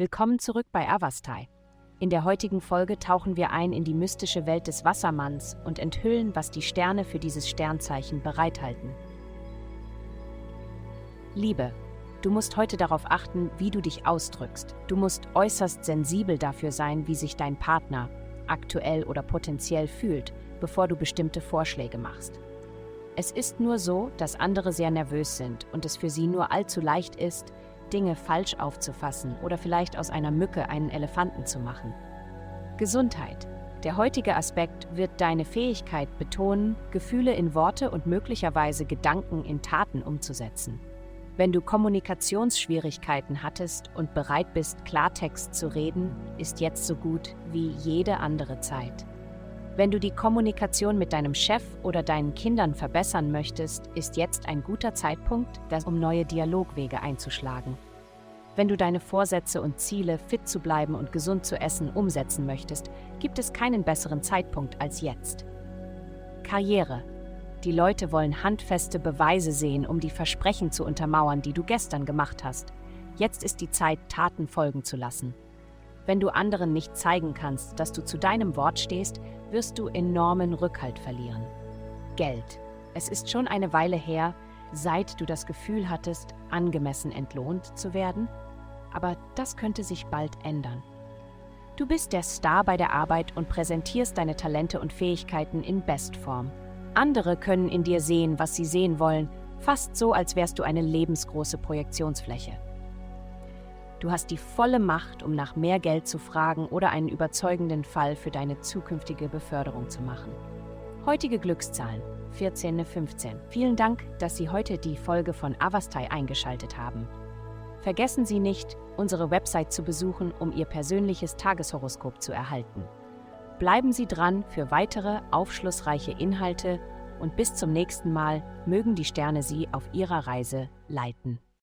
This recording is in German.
Willkommen zurück bei Avastai. In der heutigen Folge tauchen wir ein in die mystische Welt des Wassermanns und enthüllen, was die Sterne für dieses Sternzeichen bereithalten. Liebe, du musst heute darauf achten, wie du dich ausdrückst. Du musst äußerst sensibel dafür sein, wie sich dein Partner, aktuell oder potenziell, fühlt, bevor du bestimmte Vorschläge machst. Es ist nur so, dass andere sehr nervös sind und es für sie nur allzu leicht ist, Dinge falsch aufzufassen oder vielleicht aus einer Mücke einen Elefanten zu machen. Gesundheit. Der heutige Aspekt wird deine Fähigkeit betonen, Gefühle in Worte und möglicherweise Gedanken in Taten umzusetzen. Wenn du Kommunikationsschwierigkeiten hattest und bereit bist, Klartext zu reden, ist jetzt so gut wie jede andere Zeit. Wenn du die Kommunikation mit deinem Chef oder deinen Kindern verbessern möchtest, ist jetzt ein guter Zeitpunkt, um neue Dialogwege einzuschlagen. Wenn du deine Vorsätze und Ziele, fit zu bleiben und gesund zu essen, umsetzen möchtest, gibt es keinen besseren Zeitpunkt als jetzt. Karriere. Die Leute wollen handfeste Beweise sehen, um die Versprechen zu untermauern, die du gestern gemacht hast. Jetzt ist die Zeit, Taten folgen zu lassen. Wenn du anderen nicht zeigen kannst, dass du zu deinem Wort stehst, wirst du enormen Rückhalt verlieren. Geld. Es ist schon eine Weile her, seit du das Gefühl hattest, angemessen entlohnt zu werden, aber das könnte sich bald ändern. Du bist der Star bei der Arbeit und präsentierst deine Talente und Fähigkeiten in Bestform. Andere können in dir sehen, was sie sehen wollen, fast so, als wärst du eine lebensgroße Projektionsfläche. Du hast die volle Macht, um nach mehr Geld zu fragen oder einen überzeugenden Fall für deine zukünftige Beförderung zu machen. Heutige Glückszahlen 14, 15. Vielen Dank, dass Sie heute die Folge von Avastai eingeschaltet haben. Vergessen Sie nicht, unsere Website zu besuchen, um Ihr persönliches Tageshoroskop zu erhalten. Bleiben Sie dran für weitere aufschlussreiche Inhalte und bis zum nächsten Mal mögen die Sterne Sie auf Ihrer Reise leiten.